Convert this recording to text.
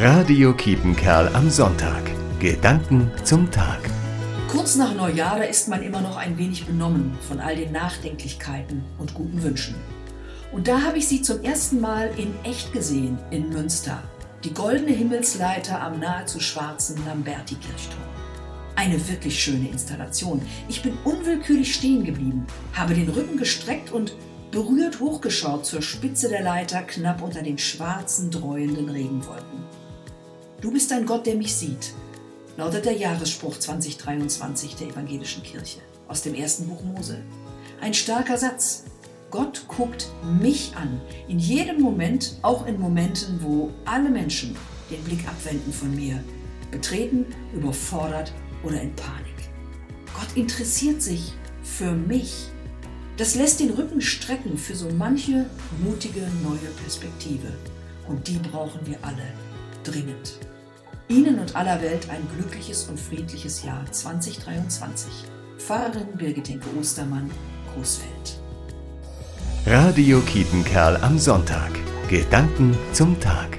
Radio Kiepenkerl am Sonntag. Gedanken zum Tag. Kurz nach Neujahr, da ist man immer noch ein wenig benommen von all den Nachdenklichkeiten und guten Wünschen. Und da habe ich sie zum ersten Mal in echt gesehen in Münster. Die goldene Himmelsleiter am nahezu schwarzen Lamberti-Kirchturm. Eine wirklich schöne Installation. Ich bin unwillkürlich stehen geblieben, habe den Rücken gestreckt und berührt hochgeschaut zur Spitze der Leiter knapp unter den schwarzen, dreuenden Regenwolken. Du bist ein Gott, der mich sieht, lautet der Jahresspruch 2023 der Evangelischen Kirche aus dem ersten Buch Mose. Ein starker Satz. Gott guckt mich an, in jedem Moment, auch in Momenten, wo alle Menschen den Blick abwenden von mir, betreten, überfordert oder in Panik. Gott interessiert sich für mich das lässt den Rücken strecken für so manche mutige neue Perspektive. Und die brauchen wir alle dringend. Ihnen und aller Welt ein glückliches und friedliches Jahr 2023. Pfarrerin Birgit Henke Ostermann, Coesfeld. Radio Kietenkerl am Sonntag. Gedanken zum Tag.